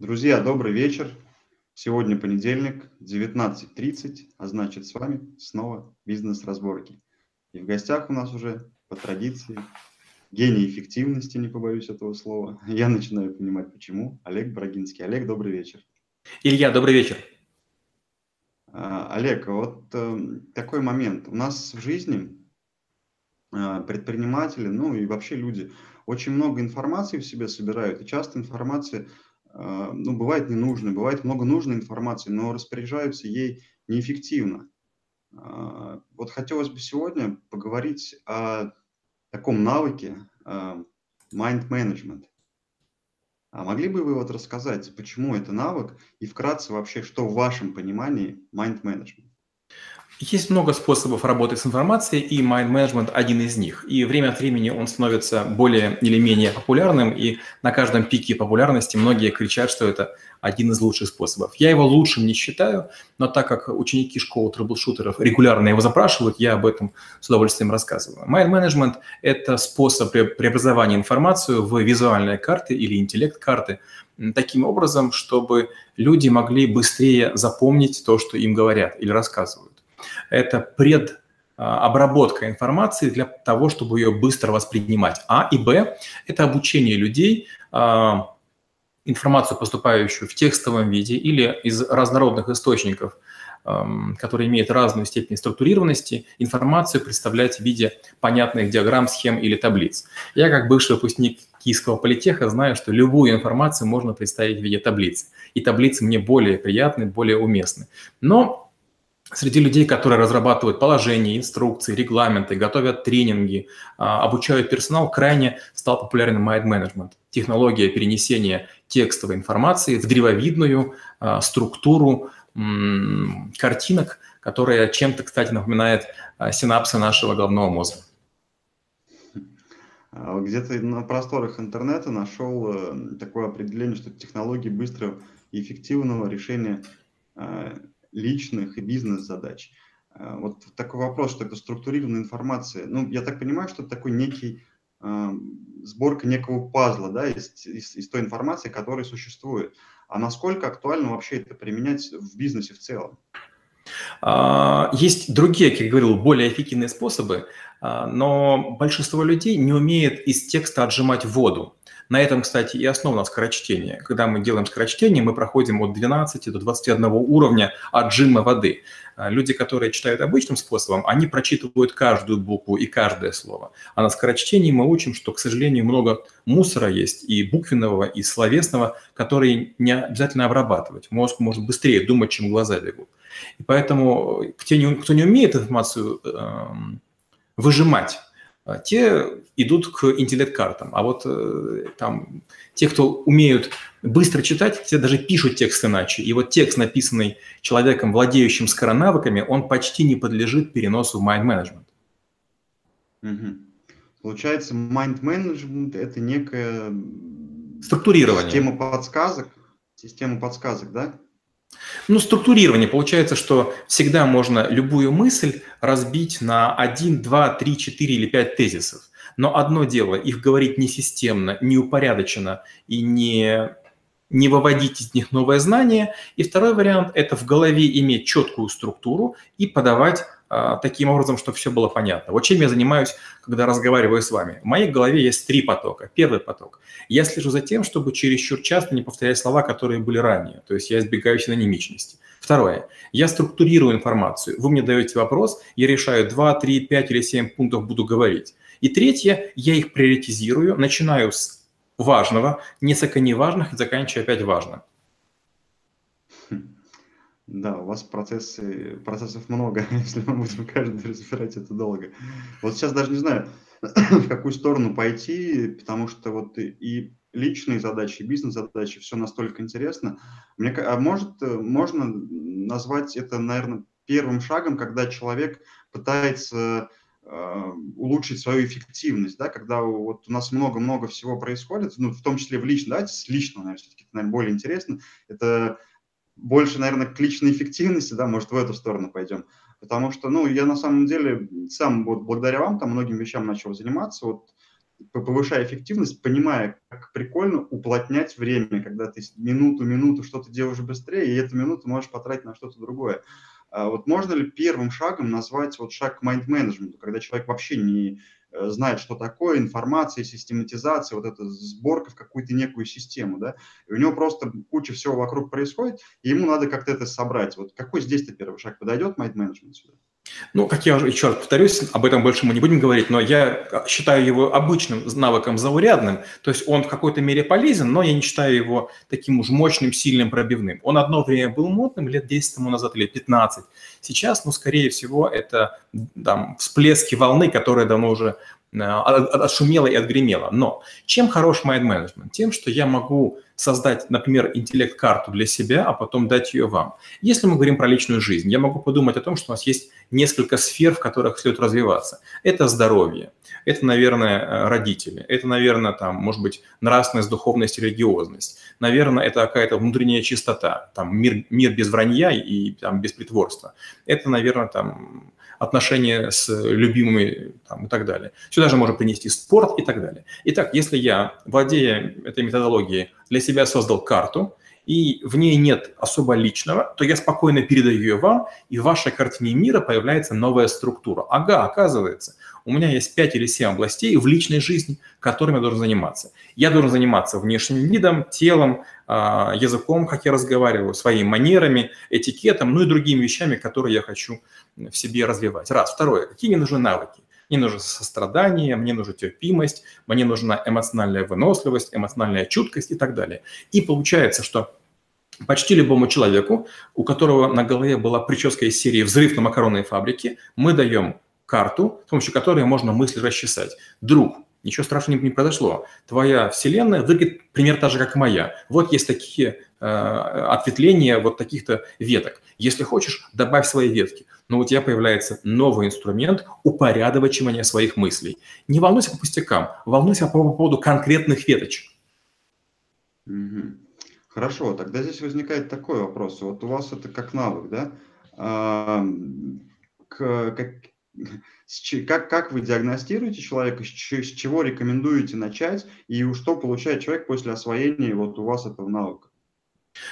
Друзья, добрый вечер. Сегодня понедельник, 19.30, а значит с вами снова бизнес-разборки. И в гостях у нас уже по традиции гений эффективности, не побоюсь этого слова. Я начинаю понимать, почему. Олег Брагинский. Олег, добрый вечер. Илья, добрый вечер. А, Олег, вот э, такой момент. У нас в жизни э, предприниматели, ну и вообще люди очень много информации в себе собирают, и часто информация а, ну, бывает ненужной, бывает много нужной информации, но распоряжаются ей неэффективно. А, вот хотелось бы сегодня поговорить о таком навыке а, mind management. А могли бы вы вот рассказать, почему это навык и вкратце вообще, что в вашем понимании mind management? Есть много способов работы с информацией, и mind management один из них. И время от времени он становится более или менее популярным, и на каждом пике популярности многие кричат, что это один из лучших способов. Я его лучшим не считаю, но так как ученики школы трэблшутеров регулярно его запрашивают, я об этом с удовольствием рассказываю. Mind management – это способ преобразования информации в визуальные карты или интеллект-карты, таким образом, чтобы люди могли быстрее запомнить то, что им говорят или рассказывают это предобработка информации для того, чтобы ее быстро воспринимать. А и Б – это обучение людей а, информацию, поступающую в текстовом виде или из разнородных источников, которые имеют разную степень структурированности, информацию представлять в виде понятных диаграмм, схем или таблиц. Я, как бывший выпускник Киевского политеха, знаю, что любую информацию можно представить в виде таблиц. И таблицы мне более приятны, более уместны. Но среди людей, которые разрабатывают положения, инструкции, регламенты, готовят тренинги, а, обучают персонал, крайне стал популярен mind management. Технология перенесения текстовой информации в древовидную а, структуру картинок, которая чем-то, кстати, напоминает а, синапсы нашего головного мозга. Где-то на просторах интернета нашел э, такое определение, что технологии быстрого и эффективного решения личных и бизнес-задач. Э, вот такой вопрос, что это структурированная информация. Ну, я так понимаю, что это такой некий э, сборка некого пазла, да, из, из, из той информации, которая существует. А насколько актуально вообще это применять в бизнесе в целом? А, есть другие, как я говорил, более эффективные способы, а, но большинство людей не умеет из текста отжимать воду. На этом, кстати, и основано скорочтение. Когда мы делаем скорочтение, мы проходим от 12 до 21 уровня отжима воды. А, люди, которые читают обычным способом, они прочитывают каждую букву и каждое слово. А на скорочтении мы учим, что, к сожалению, много мусора есть и буквенного, и словесного, которые не обязательно обрабатывать. Мозг может быстрее думать, чем глаза бегут. И поэтому те, кто не умеет информацию эм, выжимать, те идут к интеллект-картам. А вот э, там те, кто умеют быстро читать, те даже пишут текст иначе. И вот текст, написанный человеком, владеющим скоронавыками, он почти не подлежит переносу в mind management. Угу. Получается, mind management – это некая структурирование. Система подсказок, система подсказок, да? Ну, структурирование. Получается, что всегда можно любую мысль разбить на 1, 2, 3, 4 или 5 тезисов. Но одно дело, их говорить не системно, не упорядоченно и не, не выводить из них новое знание. И второй вариант – это в голове иметь четкую структуру и подавать а, таким образом, чтобы все было понятно. Вот чем я занимаюсь, когда разговариваю с вами. В моей голове есть три потока. Первый поток. Я слежу за тем, чтобы чересчур часто не повторять слова, которые были ранее. То есть я избегаю синонимичности. Второе. Я структурирую информацию. Вы мне даете вопрос, я решаю 2, 3, 5 или 7 пунктов буду говорить. И третье. Я их приоритизирую, начинаю с важного, несколько неважных и заканчиваю опять важным. Да, у вас процессы, процессов много, если мы будем каждый разбирать это долго. Вот сейчас даже не знаю, в какую сторону пойти, потому что вот и личные задачи, и бизнес-задачи, все настолько интересно. Мне, а может, можно назвать это, наверное, первым шагом, когда человек пытается э, улучшить свою эффективность, да, когда вот у нас много-много всего происходит, ну, в том числе в личном, давайте с личного, наверное, все-таки, наверное, более интересно, это больше, наверное, к личной эффективности, да, может, в эту сторону пойдем. Потому что, ну, я на самом деле сам вот благодаря вам там многим вещам начал заниматься. Вот повышая эффективность, понимая, как прикольно уплотнять время, когда ты минуту-минуту что-то делаешь быстрее, и эту минуту можешь потратить на что-то другое. А вот можно ли первым шагом назвать вот шаг к майнд-менеджменту, когда человек вообще не э, знает, что такое информация, систематизация, вот эта сборка в какую-то некую систему, да, и у него просто куча всего вокруг происходит, и ему надо как-то это собрать. Вот какой здесь-то первый шаг? Подойдет майнд-менеджмент сюда? Ну, как я уже еще раз повторюсь, об этом больше мы не будем говорить, но я считаю его обычным навыком заурядным, то есть он в какой-то мере полезен, но я не считаю его таким уж мощным, сильным, пробивным. Он одно время был модным, лет 10 тому назад или 15. Сейчас, ну, скорее всего, это там, всплески волны, которые давно уже отшумело и отгремело. Но чем хорош mind management? Тем, что я могу создать, например, интеллект-карту для себя, а потом дать ее вам. Если мы говорим про личную жизнь, я могу подумать о том, что у нас есть несколько сфер, в которых следует развиваться. Это здоровье, это, наверное, э, родители, это, наверное, там, может быть, нравственность, духовность, религиозность. Наверное, это какая-то внутренняя чистота, там, мир, мир без вранья и там, без притворства. Это, наверное, там, отношения с любимыми там, и так далее. Сюда же можно принести спорт и так далее. Итак, если я, владея этой методологией, для себя создал карту, и в ней нет особо личного, то я спокойно передаю ее вам, и в вашей картине мира появляется новая структура. Ага, оказывается, у меня есть 5 или 7 областей в личной жизни, которыми я должен заниматься. Я должен заниматься внешним видом, телом, а, языком, как я разговариваю, своими манерами, этикетом, ну и другими вещами, которые я хочу в себе развивать. Раз. Второе. Какие мне нужны навыки? Мне нужно сострадание, мне нужна терпимость, мне нужна эмоциональная выносливость, эмоциональная чуткость и так далее. И получается, что почти любому человеку, у которого на голове была прическа из серии «Взрыв на макаронной фабрике», мы даем карту, с помощью которой можно мысли расчесать. Друг, ничего страшного не произошло. Твоя вселенная выглядит примерно так же, как и моя. Вот есть такие э, ответвления вот таких-то веток. Если хочешь, добавь свои ветки. Но у тебя появляется новый инструмент упорядочивания своих мыслей. Не волнуйся по пустякам, волнуйся по поводу конкретных веточек. Хорошо, тогда здесь возникает такой вопрос. Вот у вас это как навык, да? А, к, как, как, как вы диагностируете человека, с чего рекомендуете начать, и что получает человек после освоения вот у вас этого навыка?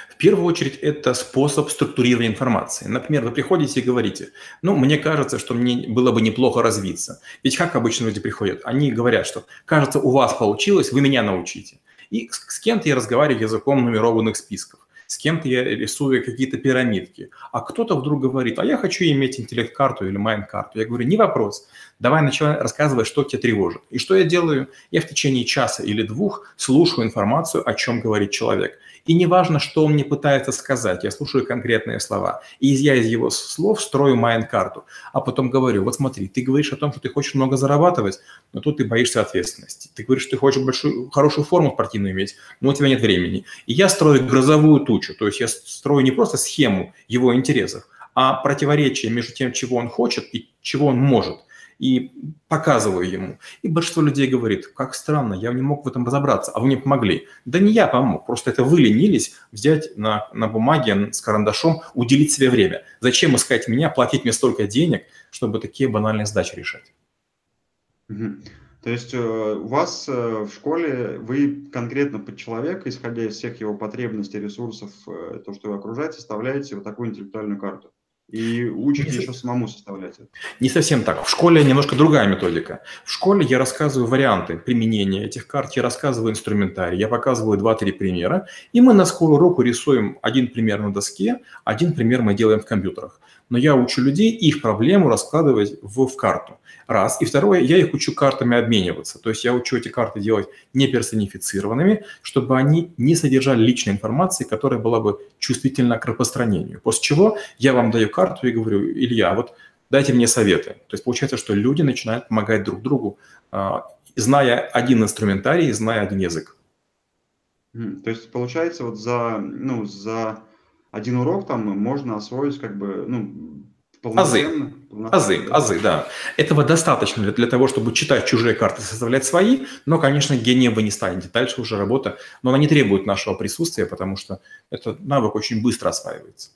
В первую очередь, это способ структурирования информации. Например, вы приходите и говорите, ну, мне кажется, что мне было бы неплохо развиться. Ведь как обычно люди приходят? Они говорят, что, кажется, у вас получилось, вы меня научите. И с кем-то я разговариваю языком нумерованных списков с кем-то я рисую какие-то пирамидки, а кто-то вдруг говорит, а я хочу иметь интеллект-карту или майн-карту. Я говорю, не вопрос, давай начинай рассказывать, что тебя тревожит. И что я делаю? Я в течение часа или двух слушаю информацию, о чем говорит человек. И неважно, что он мне пытается сказать, я слушаю конкретные слова. И я из его слов строю майн-карту. А потом говорю, вот смотри, ты говоришь о том, что ты хочешь много зарабатывать, но тут ты боишься ответственности. Ты говоришь, что ты хочешь большую, хорошую форму спортивную иметь, но у тебя нет времени. И я строю грозовую тучу, то есть я строю не просто схему его интересов, а противоречие между тем, чего он хочет и чего он может – и показываю ему. И большинство людей говорит, как странно, я не мог в этом разобраться, а вы мне помогли. Да не я помог, просто это вы ленились взять на, на бумаге с карандашом, уделить себе время. Зачем искать меня, платить мне столько денег, чтобы такие банальные задачи решать? То есть э, у вас э, в школе вы конкретно под человека, исходя из всех его потребностей, ресурсов, э, то, что вы окружаете, составляете вот такую интеллектуальную карту? И учите не еще самому составлять это. Не совсем так. В школе немножко другая методика. В школе я рассказываю варианты применения этих карт, я рассказываю инструментарий, я показываю 2-3 примера, и мы на скорую руку рисуем один пример на доске, один пример мы делаем в компьютерах но я учу людей их проблему раскладывать в, в карту. Раз. И второе, я их учу картами обмениваться. То есть я учу эти карты делать не персонифицированными, чтобы они не содержали личной информации, которая была бы чувствительна к распространению. После чего я вам даю карту и говорю, Илья, вот дайте мне советы. То есть получается, что люди начинают помогать друг другу, а, зная один инструментарий, зная один язык. То есть получается вот за, ну, за один урок там можно освоить как бы, ну, Азы, азы, азы, да. Этого достаточно для, для того, чтобы читать чужие карты, составлять свои, но, конечно, гением вы не станете. Дальше уже работа, но она не требует нашего присутствия, потому что этот навык очень быстро осваивается.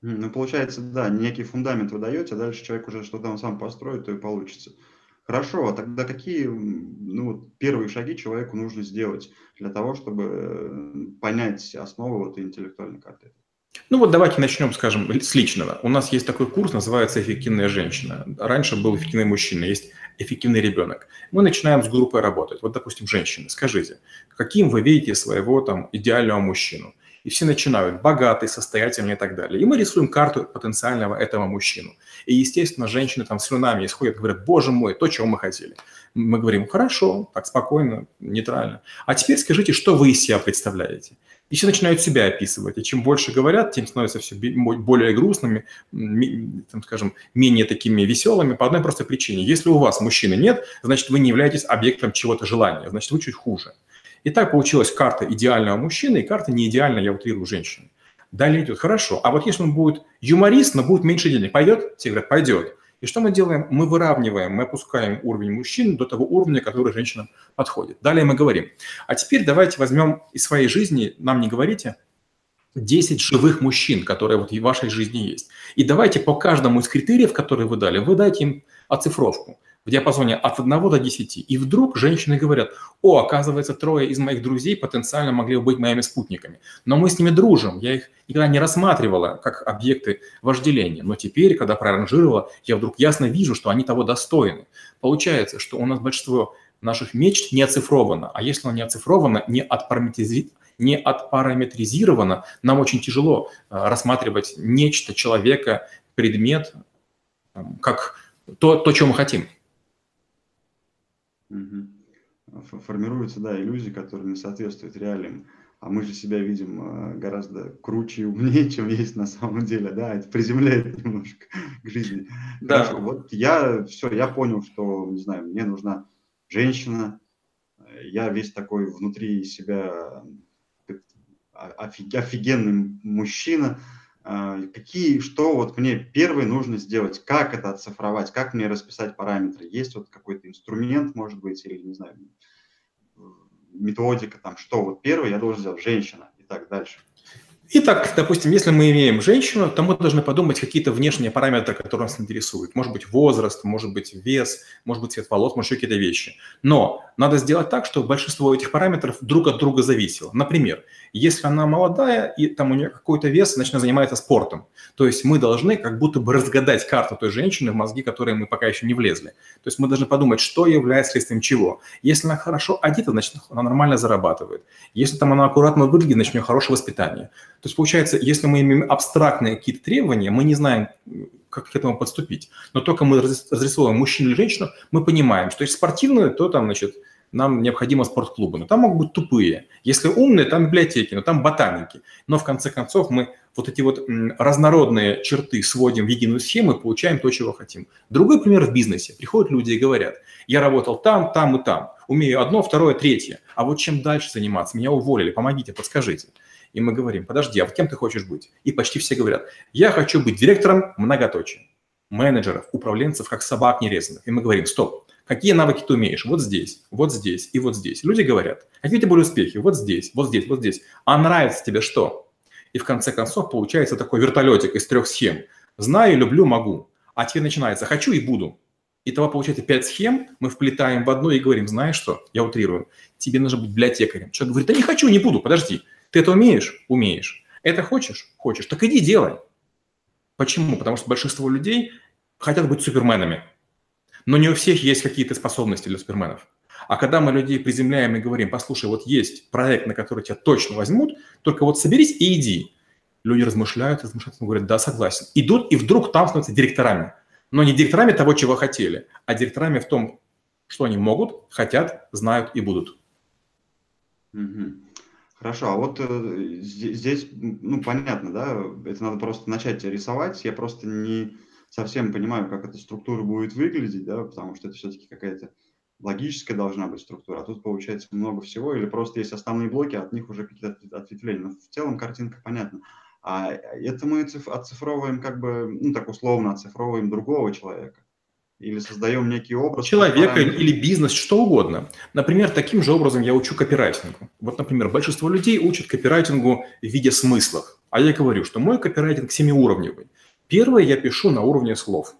Ну, получается, да, некий фундамент вы даете, а дальше человек уже что-то он сам построит, то и получится. Хорошо, а тогда какие ну, первые шаги человеку нужно сделать для того, чтобы э, понять основы вот интеллектуальной карты? Ну вот давайте начнем, скажем, с личного. У нас есть такой курс, называется «Эффективная женщина». Раньше был эффективный мужчина, есть эффективный ребенок. Мы начинаем с группой работать. Вот, допустим, женщины, скажите, каким вы видите своего там идеального мужчину? И все начинают богатый, состоятельный и так далее. И мы рисуем карту потенциального этого мужчину. И, естественно, женщины там слюнами исходят, говорят, боже мой, то, чего мы хотели. Мы говорим, хорошо, так спокойно, нейтрально. А теперь скажите, что вы из себя представляете? И все начинают себя описывать. И чем больше говорят, тем становятся все более грустными, там, скажем, менее такими веселыми по одной простой причине. Если у вас мужчины нет, значит, вы не являетесь объектом чего-то желания, значит, вы чуть хуже. И так получилась карта идеального мужчины и карта неидеальная, я утрирую, женщины. Далее идет, хорошо, а вот если он будет юморист, но будет меньше денег, пойдет? Все говорят, пойдет. И что мы делаем? Мы выравниваем, мы опускаем уровень мужчин до того уровня, который женщинам подходит. Далее мы говорим, а теперь давайте возьмем из своей жизни, нам не говорите, 10 живых мужчин, которые вот в вашей жизни есть. И давайте по каждому из критериев, которые вы дали, вы дайте им оцифровку диапазоне от 1 до 10. И вдруг женщины говорят, о, оказывается, трое из моих друзей потенциально могли бы быть моими спутниками. Но мы с ними дружим, я их никогда не рассматривала как объекты вожделения. Но теперь, когда проранжировала, я вдруг ясно вижу, что они того достойны. Получается, что у нас большинство наших мечт не оцифровано. А если оно не оцифровано, не отпараметризировано, не отпараметризировано, нам очень тяжело э, рассматривать нечто, человека, предмет, как то, то, чего мы хотим. Формируются, да, иллюзии, которые не соответствуют реалиям. А мы же себя видим э, гораздо круче и умнее, чем есть на самом деле, да, это приземляет немножко к жизни. Да. Хорошо, вот я, все, я понял, что, не знаю, мне нужна женщина, я весь такой внутри себя офигенный мужчина, какие, что вот мне первое нужно сделать, как это оцифровать, как мне расписать параметры, есть вот какой-то инструмент, может быть, или, не знаю, методика, там, что вот первое я должен сделать, женщина и так дальше. Итак, допустим, если мы имеем женщину, то мы должны подумать какие-то внешние параметры, которые нас интересуют. Может быть, возраст, может быть, вес, может быть, цвет волос, может, еще какие-то вещи. Но надо сделать так, чтобы большинство этих параметров друг от друга зависело. Например, если она молодая и там у нее какой-то вес, значит, она занимается спортом. То есть мы должны как будто бы разгадать карту той женщины в мозги, которые мы пока еще не влезли. То есть мы должны подумать, что является следствием чего. Если она хорошо одета, значит, она нормально зарабатывает. Если там она аккуратно выглядит, значит, у нее хорошее воспитание. То есть получается, если мы имеем абстрактные какие-то требования, мы не знаем, как к этому подступить. Но только мы разрисовываем мужчину или женщину, мы понимаем, что если спортивную, то там, значит, нам необходимо спортклубы. Но там могут быть тупые. Если умные, там библиотеки, но там ботаники. Но в конце концов мы вот эти вот разнородные черты сводим в единую схему и получаем то, чего хотим. Другой пример в бизнесе. Приходят люди и говорят, я работал там, там и там. Умею одно, второе, третье. А вот чем дальше заниматься? Меня уволили, помогите, подскажите. И мы говорим, подожди, а кем ты хочешь быть? И почти все говорят, я хочу быть директором многоточия менеджеров, управленцев, как собак нерезанных. И мы говорим, стоп, Какие навыки ты умеешь? Вот здесь, вот здесь и вот здесь. Люди говорят, какие у тебя были успехи? Вот здесь, вот здесь, вот здесь. А нравится тебе что? И в конце концов получается такой вертолетик из трех схем. Знаю, люблю, могу. А теперь начинается хочу и буду. Итого получается пять схем, мы вплетаем в одну и говорим, знаешь что, я утрирую, тебе нужно быть библиотекарем. Человек говорит, да не хочу, не буду, подожди. Ты это умеешь? Умеешь. Это хочешь? Хочешь. Так иди делай. Почему? Потому что большинство людей хотят быть суперменами. Но не у всех есть какие-то способности для суперменов. А когда мы людей приземляем и говорим, послушай, вот есть проект, на который тебя точно возьмут, только вот соберись и иди. Люди размышляют, размышляют, говорят, да, согласен. Идут, и вдруг там становятся директорами. Но не директорами того, чего хотели, а директорами в том, что они могут, хотят, знают и будут. Хорошо, а вот э, здесь, ну, понятно, да, это надо просто начать рисовать. Я просто не, совсем понимаю, как эта структура будет выглядеть, да, потому что это все-таки какая-то логическая должна быть структура, а тут получается много всего, или просто есть основные блоки, а от них уже какие-то ответвления. Но в целом картинка понятна. А это мы оцифровываем как бы, ну так условно оцифровываем другого человека. Или создаем некий образ. Человека или бизнес, что угодно. Например, таким же образом я учу копирайтингу. Вот, например, большинство людей учат копирайтингу в виде смыслов. А я говорю, что мой копирайтинг семиуровневый. Первое я пишу на уровне слов.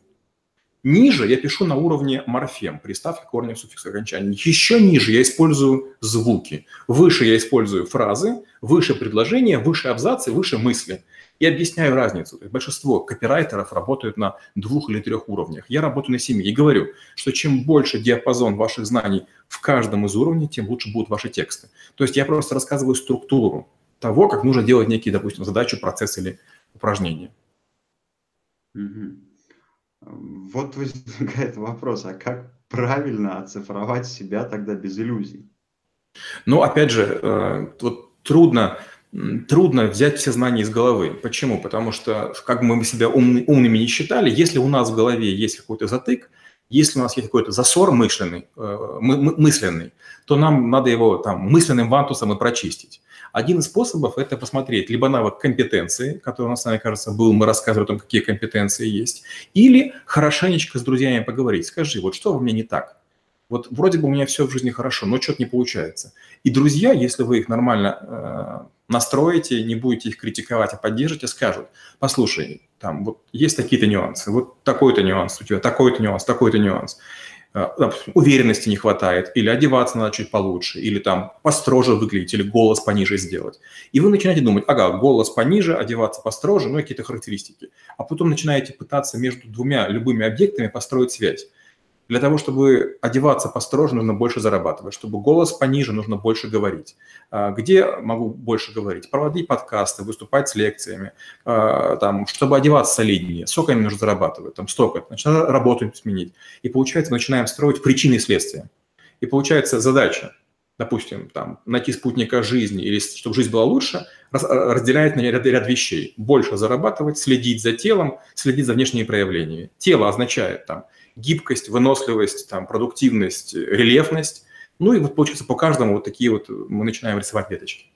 Ниже я пишу на уровне морфем, приставки, корня, суффикс, окончания. Еще ниже я использую звуки. Выше я использую фразы, выше предложения, выше абзацы, выше мысли. И объясняю разницу. Большинство копирайтеров работают на двух или трех уровнях. Я работаю на семи и говорю, что чем больше диапазон ваших знаний в каждом из уровней, тем лучше будут ваши тексты. То есть я просто рассказываю структуру того, как нужно делать некие, допустим, задачу, процесс или упражнение. Вот возникает вопрос, а как правильно оцифровать себя тогда без иллюзий? Ну, опять же, э, вот трудно, трудно взять все знания из головы. Почему? Потому что, как бы мы себя умный, умными не считали, если у нас в голове есть какой-то затык, если у нас есть какой-то засор мышленный, э, мысленный, то нам надо его там мысленным вантусом и прочистить. Один из способов – это посмотреть либо навык компетенции, который у нас вами, кажется, был, мы рассказывали о том, какие компетенции есть, или хорошенечко с друзьями поговорить. Скажи, вот что у меня не так? Вот вроде бы у меня все в жизни хорошо, но что-то не получается. И друзья, если вы их нормально э, настроите, не будете их критиковать, а поддержите, скажут, послушай, там вот есть такие-то нюансы, вот такой-то нюанс у тебя, такой-то нюанс, такой-то нюанс. Э, уверенности не хватает, или одеваться надо чуть получше, или там построже выглядеть, или голос пониже сделать. И вы начинаете думать, ага, голос пониже, одеваться построже, ну, какие-то характеристики. А потом начинаете пытаться между двумя любыми объектами построить связь. Для того, чтобы одеваться построже, нужно больше зарабатывать. Чтобы голос пониже, нужно больше говорить. А, где могу больше говорить? Проводить подкасты, выступать с лекциями. А, там, чтобы одеваться солиднее, сколько им нужно зарабатывать? Там, столько. Значит, работу сменить. И получается, мы начинаем строить причины и следствия. И получается задача, допустим, там, найти спутника жизни или чтобы жизнь была лучше, разделяет на ряд, ряд вещей. Больше зарабатывать, следить за телом, следить за внешними проявлениями. Тело означает там гибкость, выносливость, там, продуктивность, рельефность. Ну и вот получается по каждому вот такие вот мы начинаем рисовать веточки.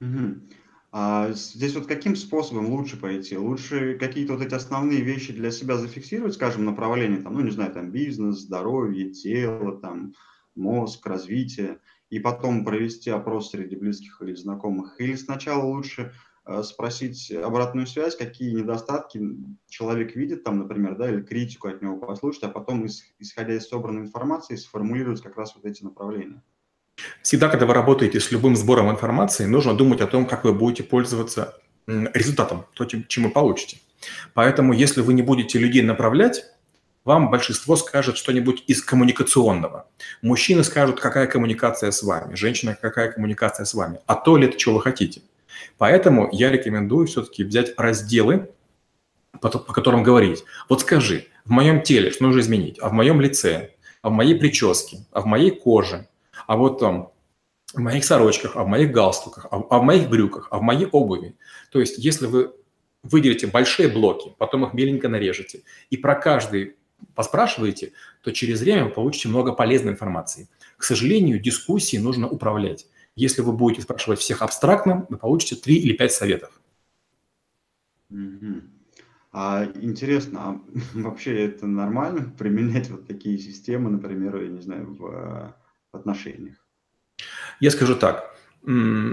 Угу. А здесь вот каким способом лучше пойти? Лучше какие-то вот эти основные вещи для себя зафиксировать, скажем, направление, там, ну, не знаю, там, бизнес, здоровье, тело, там, мозг, развитие, и потом провести опрос среди близких или знакомых? Или сначала лучше спросить обратную связь, какие недостатки человек видит там, например, да, или критику от него послушать, а потом, исходя из собранной информации, сформулировать как раз вот эти направления. Всегда, когда вы работаете с любым сбором информации, нужно думать о том, как вы будете пользоваться результатом, то, чем вы получите. Поэтому, если вы не будете людей направлять, вам большинство скажет что-нибудь из коммуникационного. Мужчины скажут, какая коммуникация с вами, женщина, какая коммуникация с вами, а то ли это, чего вы хотите – Поэтому я рекомендую все-таки взять разделы, по, по которым говорить. Вот скажи, в моем теле что нужно изменить, а в моем лице, а в моей прическе, а в моей коже, а вот там в моих сорочках, а в моих галстуках, а, а в моих брюках, а в моей обуви. То есть если вы выделите большие блоки, потом их меленько нарежете, и про каждый поспрашиваете, то через время вы получите много полезной информации. К сожалению, дискуссии нужно управлять. Если вы будете спрашивать всех абстрактно, вы получите 3 или 5 советов. Угу. А интересно, а вообще это нормально применять вот такие системы, например, я не знаю, в, в отношениях? Я скажу так.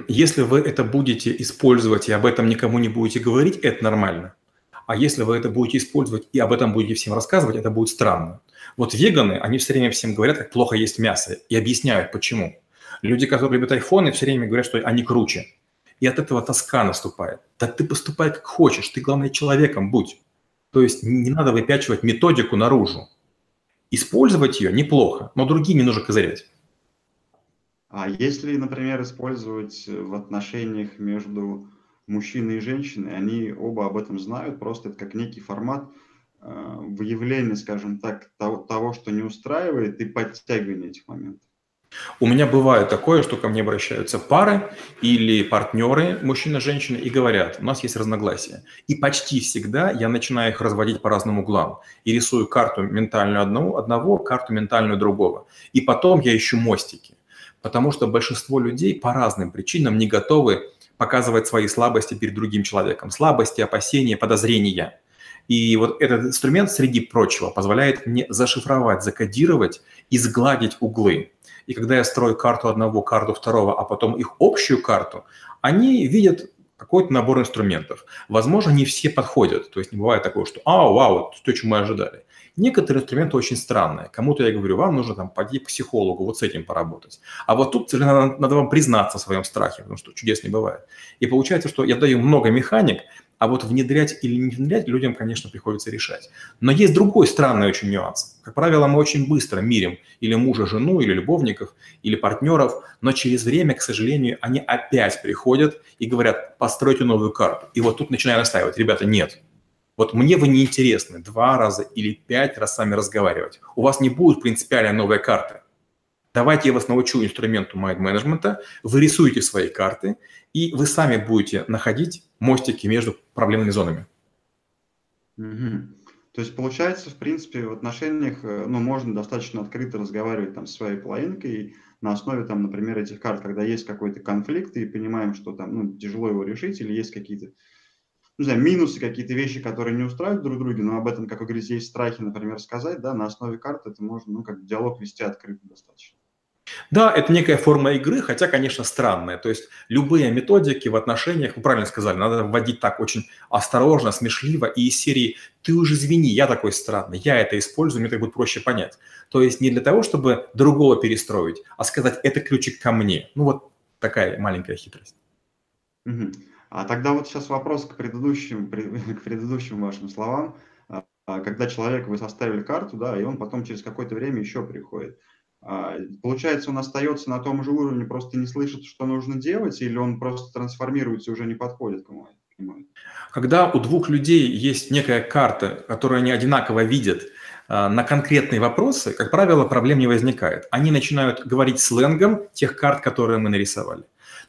Если вы это будете использовать и об этом никому не будете говорить, это нормально. А если вы это будете использовать и об этом будете всем рассказывать, это будет странно. Вот веганы, они все время всем говорят, как плохо есть мясо, и объясняют, почему. Люди, которые любят айфоны, все время говорят, что они круче. И от этого тоска наступает. Да ты поступай как хочешь, ты, главное, человеком будь. То есть не надо выпячивать методику наружу. Использовать ее неплохо, но другими нужно козырять. А если, например, использовать в отношениях между мужчиной и женщиной, они оба об этом знают, просто это как некий формат э, выявления, скажем так, того, того, что не устраивает, и подтягивания этих моментов. У меня бывает такое, что ко мне обращаются пары или партнеры, мужчина, женщина, и говорят, у нас есть разногласия. И почти всегда я начинаю их разводить по разным углам. И рисую карту ментальную одного, одного, карту ментальную другого. И потом я ищу мостики. Потому что большинство людей по разным причинам не готовы показывать свои слабости перед другим человеком. Слабости, опасения, подозрения. И вот этот инструмент, среди прочего, позволяет мне зашифровать, закодировать и сгладить углы. И когда я строю карту одного, карту второго, а потом их общую карту, они видят какой-то набор инструментов. Возможно, не все подходят, то есть не бывает такого, что «А, вау, то, чем мы ожидали». Некоторые инструменты очень странные. Кому-то я говорю, вам нужно там пойти к психологу, вот с этим поработать. А вот тут надо, надо вам признаться в своем страхе, потому что чудес не бывает. И получается, что я даю много механик, а вот внедрять или не внедрять людям, конечно, приходится решать. Но есть другой странный очень нюанс. Как правило, мы очень быстро мирим или мужа, жену, или любовников, или партнеров, но через время, к сожалению, они опять приходят и говорят, постройте новую карту. И вот тут начинаю настаивать, ребята, нет, вот мне вы не интересны два раза или пять раз с вами разговаривать. У вас не будет принципиально новой карты. Давайте я вас научу инструменту mind менеджмента, вы рисуете свои карты, и вы сами будете находить мостики между проблемными зонами. Угу. То есть получается, в принципе, в отношениях, э, ну, можно достаточно открыто разговаривать там с своей половинкой на основе, там, например, этих карт, когда есть какой-то конфликт и понимаем, что там, ну, тяжело его решить или есть какие-то не знаю, минусы, какие-то вещи, которые не устраивают друг друга, но об этом, как вы говорите, есть страхи, например, сказать, да, на основе карты это можно, ну, как диалог вести открыто достаточно. Да, это некая форма игры, хотя, конечно, странная. То есть любые методики в отношениях, вы правильно сказали, надо вводить так очень осторожно, смешливо и из серии «ты уже извини, я такой странный, я это использую, мне так будет проще понять». То есть не для того, чтобы другого перестроить, а сказать «это ключик ко мне». Ну вот такая маленькая хитрость. Угу. А тогда вот сейчас вопрос к предыдущим, к предыдущим вашим словам. А, когда человек, вы составили карту, да, и он потом через какое-то время еще приходит. А, получается, он остается на том же уровне, просто не слышит, что нужно делать, или он просто трансформируется и уже не подходит к нему? Когда у двух людей есть некая карта, которую они одинаково видят, на конкретные вопросы, как правило, проблем не возникает. Они начинают говорить сленгом тех карт, которые мы нарисовали.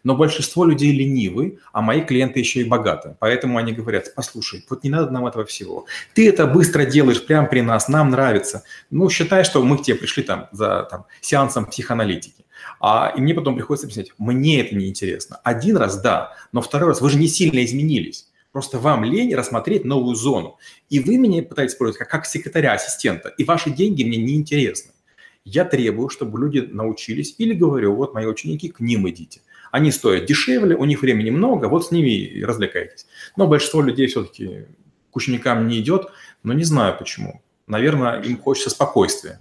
Но большинство людей ленивы, а мои клиенты еще и богаты. Поэтому они говорят, послушай, вот не надо нам этого всего. Ты это быстро делаешь прямо при нас, нам нравится. Ну, считай, что мы к тебе пришли там за там, сеансом психоаналитики. А, и мне потом приходится объяснять, мне это не интересно. Один раз, да, но второй раз вы же не сильно изменились. Просто вам лень рассмотреть новую зону. И вы меня пытаетесь использовать как, как секретаря, ассистента. И ваши деньги мне не интересны. Я требую, чтобы люди научились, или говорю, вот мои ученики, к ним идите. Они стоят дешевле, у них времени много, вот с ними развлекайтесь. Но большинство людей все-таки к ученикам не идет, но не знаю почему. Наверное, им хочется спокойствия.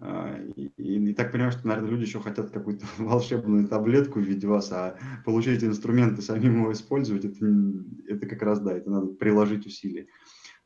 А, и, и, и так понимаю, что, наверное, люди еще хотят какую-то волшебную таблетку в виде вас, а получить инструменты, самим его использовать, это, это как раз, да, это надо приложить усилия.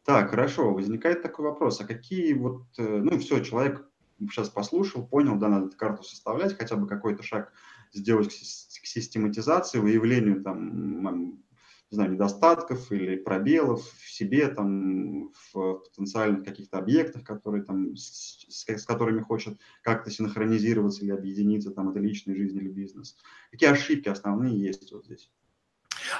Так, хорошо, возникает такой вопрос, а какие вот, э, ну все, человек сейчас послушал, понял, да, надо карту составлять, хотя бы какой-то шаг сделать к систематизации, выявлению там, не знаю, недостатков или пробелов в себе, там, в потенциальных каких-то объектах, которые там, с, с которыми хочет как-то синхронизироваться или объединиться, там, это личная жизнь или бизнес. Какие ошибки основные есть вот здесь?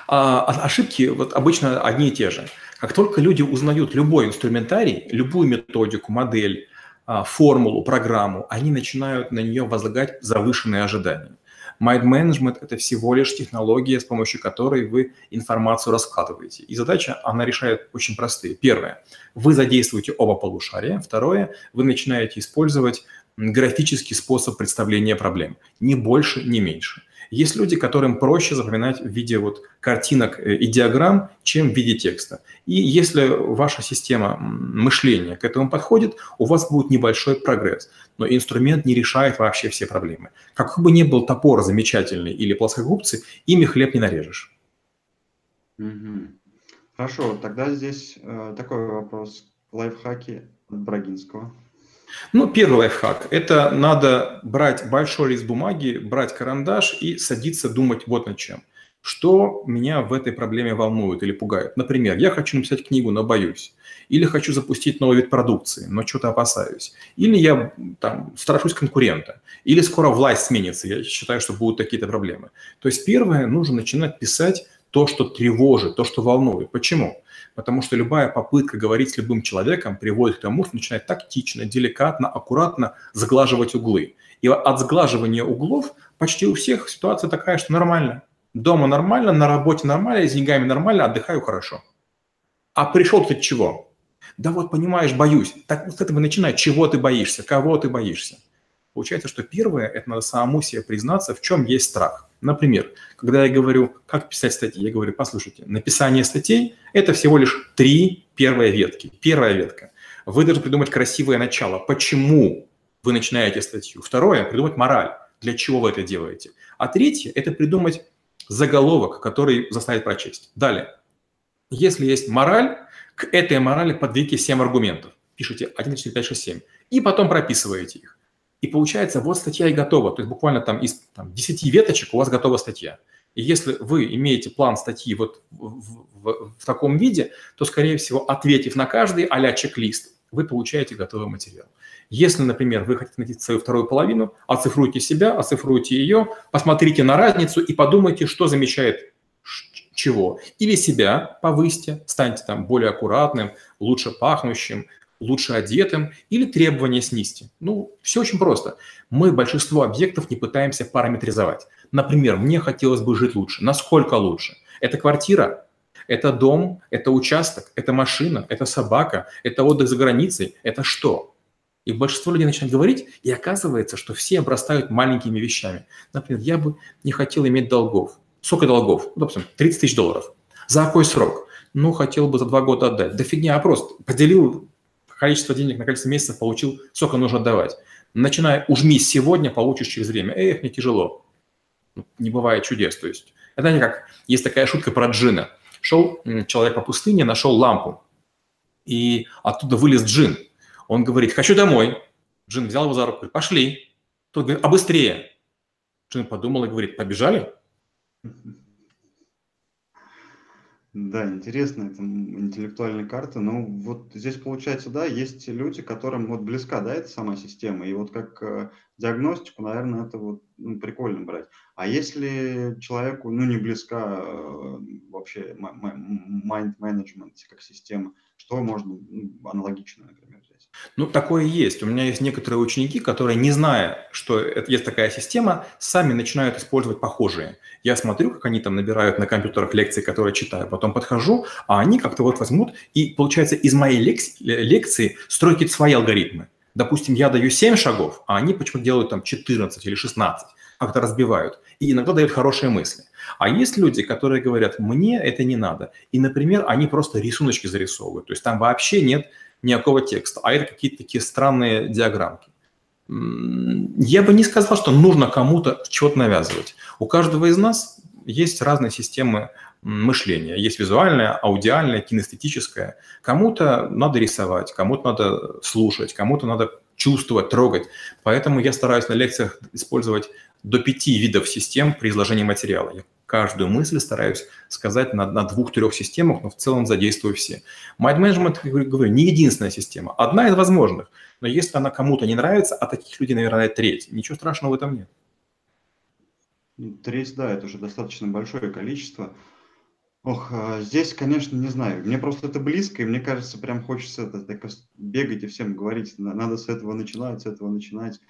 А, а ошибки вот обычно одни и те же. Как только люди узнают любой инструментарий, любую методику, модель, а, формулу, программу, они начинают на нее возлагать завышенные ожидания. Mind Management – это всего лишь технология, с помощью которой вы информацию раскладываете. И задача, она решает очень простые. Первое – вы задействуете оба полушария. Второе – вы начинаете использовать графический способ представления проблем. Ни больше, ни меньше – есть люди, которым проще запоминать в виде вот картинок э, и диаграмм, чем в виде текста. И если ваша система мышления к этому подходит, у вас будет небольшой прогресс. Но инструмент не решает вообще все проблемы. Какой бы ни был топор замечательный или плоскогубцы, ими хлеб не нарежешь. Хорошо, тогда здесь э, такой вопрос. Лайфхаки от Брагинского. Ну, первый лайфхак – это надо брать большой лист бумаги, брать карандаш и садиться думать вот над чем. Что меня в этой проблеме волнует или пугает? Например, я хочу написать книгу, но боюсь. Или хочу запустить новый вид продукции, но что-то опасаюсь. Или я там страшусь конкурента. Или скоро власть сменится, я считаю, что будут какие-то проблемы. То есть первое, нужно начинать писать то, что тревожит, то, что волнует. Почему? Потому что любая попытка говорить с любым человеком приводит к тому, что начинает тактично, деликатно, аккуратно заглаживать углы. И от сглаживания углов почти у всех ситуация такая, что нормально. Дома нормально, на работе нормально, с деньгами нормально, отдыхаю хорошо. А пришел ты чего? Да вот, понимаешь, боюсь. Так вот с этого начинай. Чего ты боишься? Кого ты боишься? Получается, что первое – это надо самому себе признаться, в чем есть страх. Например, когда я говорю, как писать статьи, я говорю, послушайте, написание статей – это всего лишь три первые ветки. Первая ветка. Вы должны придумать красивое начало. Почему вы начинаете статью? Второе – придумать мораль. Для чего вы это делаете? А третье – это придумать заголовок, который заставит прочесть. Далее. Если есть мораль, к этой морали подведите 7 аргументов. Пишите 1, 2, 4, 5, 6, 7. И потом прописываете их. И получается, вот статья и готова. То есть буквально там из там, 10 веточек у вас готова статья. И если вы имеете план статьи вот в, в, в таком виде, то, скорее всего, ответив на каждый а чек-лист, вы получаете готовый материал. Если, например, вы хотите найти свою вторую половину, оцифруйте себя, оцифруйте ее, посмотрите на разницу и подумайте, что замечает чего. Или себя повысьте, станьте там более аккуратным, лучше пахнущим, лучше одетым, или требования снизьте. Ну, все очень просто. Мы большинство объектов не пытаемся параметризовать. Например, мне хотелось бы жить лучше. Насколько лучше? Это квартира, это дом, это участок, это машина, это собака, это отдых за границей, это что? И большинство людей начинает говорить, и оказывается, что все обрастают маленькими вещами. Например, я бы не хотел иметь долгов. Сколько долгов? Ну, допустим, 30 тысяч долларов. За какой срок? Ну, хотел бы за два года отдать. Да фигня, а просто поделил количество денег на количество месяцев, получил, сколько нужно отдавать. Начиная, ужми сегодня, получишь через время. Эх, мне тяжело. Ну, не бывает чудес. То есть, это не как, есть такая шутка про джина. Шел человек по пустыне, нашел лампу, и оттуда вылез джин. Он говорит, хочу домой. Джин взял его за руку, говорит, пошли. Тот говорит, а быстрее. Джин подумал и говорит, побежали? Да, интересно, это интеллектуальная карта. Ну, вот здесь получается, да, есть люди, которым вот близка, да, эта сама система. И вот как э, диагностику, наверное, это вот ну, прикольно брать. А если человеку, ну, не близка э, вообще mind management как система, что можно ну, аналогично, например? Ну, такое есть. У меня есть некоторые ученики, которые, не зная, что это, есть такая система, сами начинают использовать похожие. Я смотрю, как они там набирают на компьютерах лекции, которые читаю, потом подхожу, а они как-то вот возьмут, и получается из моей лекции, лекции строят свои алгоритмы. Допустим, я даю 7 шагов, а они почему-то делают там 14 или 16, как-то разбивают. И иногда дают хорошие мысли. А есть люди, которые говорят, мне это не надо. И, например, они просто рисуночки зарисовывают. То есть там вообще нет никакого текста, а это какие-то такие странные диаграммки. Я бы не сказал, что нужно кому-то чего-то навязывать. У каждого из нас есть разные системы мышления. Есть визуальное, аудиальное, кинестетическое. Кому-то надо рисовать, кому-то надо слушать, кому-то надо чувствовать, трогать. Поэтому я стараюсь на лекциях использовать до пяти видов систем при изложении материала. Я каждую мысль стараюсь сказать на, на двух-трех системах, но в целом задействую все. Mind Management, как я говорю, не единственная система, одна из возможных. Но если она кому-то не нравится, а таких людей, наверное, треть, ничего страшного в этом нет. Ну, треть, да, это уже достаточно большое количество. Ох, а здесь, конечно, не знаю. Мне просто это близко, и мне кажется, прям хочется это, так, бегать и всем говорить, надо с этого начинать, с этого начинать.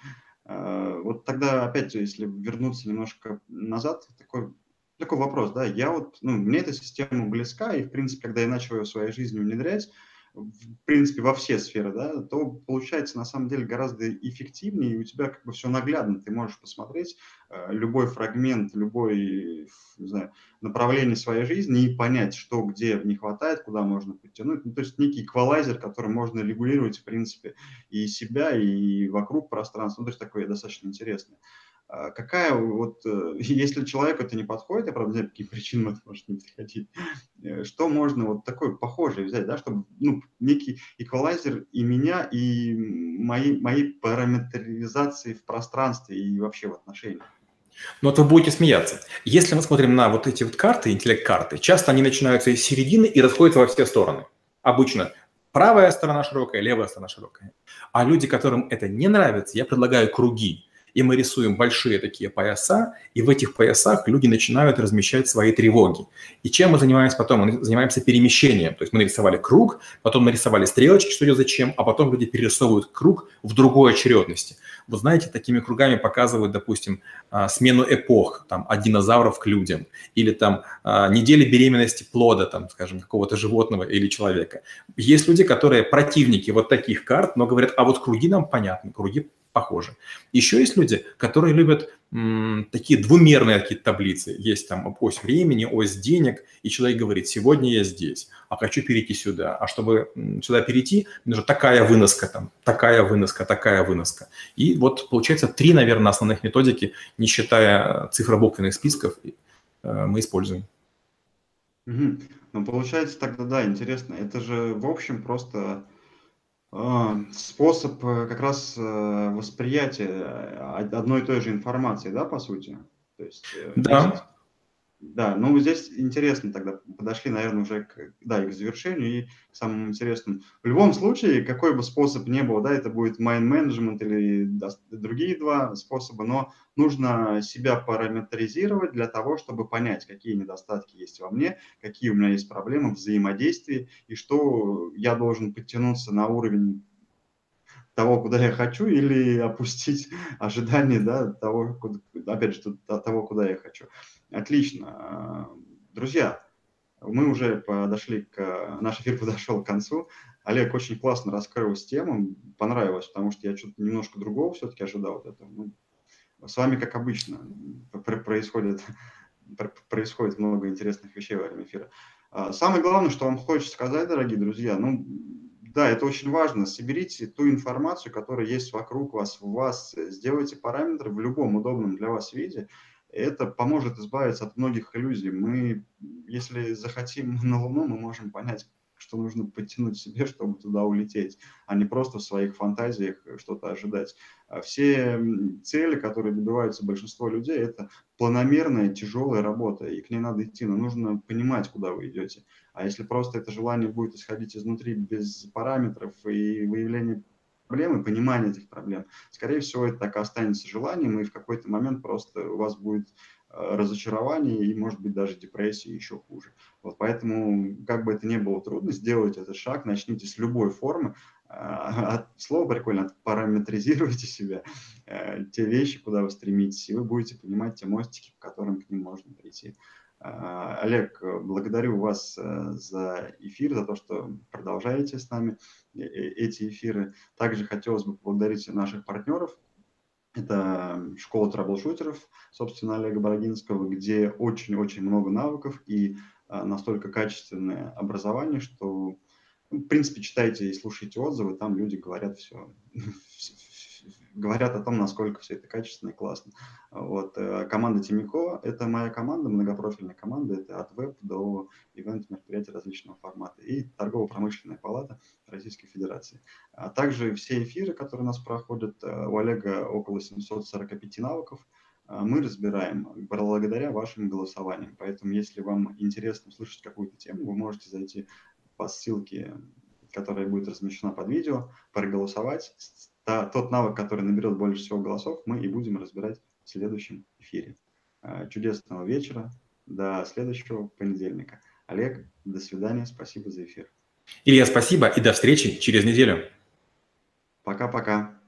А, вот тогда опять, если вернуться немножко назад, такой такой вопрос, да, я вот, ну, мне эта система близка, и, в принципе, когда я начал ее в своей жизни внедрять, в принципе, во все сферы, да, то получается, на самом деле, гораздо эффективнее, и у тебя как бы все наглядно, ты можешь посмотреть э, любой фрагмент, любой, не знаю, направление своей жизни и понять, что где не хватает, куда можно подтянуть, ну, то есть некий эквалайзер, который можно регулировать, в принципе, и себя, и вокруг пространства, ну, то есть такое достаточно интересное. А какая вот, э, если человеку это не подходит, я правда не знаю, какие причины это может не подходить, э, что можно вот такое похожее взять, да, чтобы, ну, некий эквалайзер и меня, и моей, моей параметризации в пространстве и вообще в отношениях. Но вот вы будете смеяться. Если мы смотрим на вот эти вот карты, интеллект-карты, часто они начинаются из середины и расходятся во все стороны. Обычно правая сторона широкая, левая сторона широкая. А люди, которым это не нравится, я предлагаю круги и мы рисуем большие такие пояса, и в этих поясах люди начинают размещать свои тревоги. И чем мы занимаемся потом? Мы занимаемся перемещением. То есть мы нарисовали круг, потом нарисовали стрелочки, что идет зачем, а потом люди перерисовывают круг в другой очередности. Вы знаете, такими кругами показывают, допустим, а, смену эпох, там, от динозавров к людям, или там а, недели беременности плода, там, скажем, какого-то животного или человека. Есть люди, которые противники вот таких карт, но говорят, а вот круги нам понятны, круги похожи. Еще есть люди, которые любят м, такие двумерные какие-то таблицы. Есть там ось времени, ось денег, и человек говорит, сегодня я здесь, а хочу перейти сюда. А чтобы сюда перейти, нужна такая выноска, там, такая выноска, такая выноска. И вот получается три, наверное, основных методики, не считая цифробуквенных списков, э, мы используем. Угу. Ну, получается тогда, да, интересно. Это же, в общем, просто способ э, как раз э, восприятия э, одной и той же информации, да, по сути? То есть, да. Да, ну здесь интересно тогда подошли, наверное, уже к, да, и к завершению, и к самому интересному. В любом случае, какой бы способ ни был, да, это будет management или да, другие два способа, но нужно себя параметризировать для того, чтобы понять, какие недостатки есть во мне, какие у меня есть проблемы в взаимодействии, и что я должен подтянуться на уровень того, куда я хочу, или опустить ожидания да, того, куда, опять же, того, куда я хочу. Отлично. Друзья, мы уже подошли к... Наш эфир подошел к концу. Олег очень классно раскрыл тему, понравилось, потому что я что-то немножко другого все-таки ожидал этого. Ну, с вами, как обычно, происходит, происходит много интересных вещей во время эфира. А, самое главное, что вам хочется сказать, дорогие друзья, ну, да, это очень важно. Соберите ту информацию, которая есть вокруг вас, в вас. Сделайте параметры в любом удобном для вас виде. Это поможет избавиться от многих иллюзий. Мы, если захотим на Луну, мы можем понять, что нужно подтянуть себе, чтобы туда улететь, а не просто в своих фантазиях что-то ожидать. А все цели, которые добиваются большинство людей, это планомерная, тяжелая работа, и к ней надо идти, но нужно понимать, куда вы идете. А если просто это желание будет исходить изнутри без параметров и выявления проблемы, понимания этих проблем, скорее всего, это так и останется желанием, и в какой-то момент просто у вас будет разочарование и, может быть, даже депрессии еще хуже. Вот поэтому, как бы это ни было трудно, сделайте этот шаг, начните с любой формы. А, слово прикольно, параметризируйте себя, э, те вещи, куда вы стремитесь, и вы будете понимать те мостики, по которым к ним можно прийти. А, Олег, благодарю вас э, за эфир, за то, что продолжаете с нами эти эфиры. Также хотелось бы поблагодарить наших партнеров, это школа трэблшутеров, собственно, Олега Бородинского, где очень-очень много навыков и а, настолько качественное образование, что, ну, в принципе, читайте и слушайте отзывы, там люди говорят все, говорят о том, насколько все это качественно и классно. Вот. Э, команда Тимико – это моя команда, многопрофильная команда, это от веб до ивент мероприятий различного формата, и торгово-промышленная палата Российской Федерации. А также все эфиры, которые у нас проходят, э, у Олега около 745 навыков, э, мы разбираем благодаря вашим голосованиям. Поэтому, если вам интересно услышать какую-то тему, вы можете зайти по ссылке, которая будет размещена под видео, проголосовать, та, тот навык, который наберет больше всего голосов, мы и будем разбирать в следующем эфире. А, чудесного вечера. До следующего понедельника. Олег, до свидания. Спасибо за эфир. Илья, спасибо и до встречи через неделю. Пока-пока.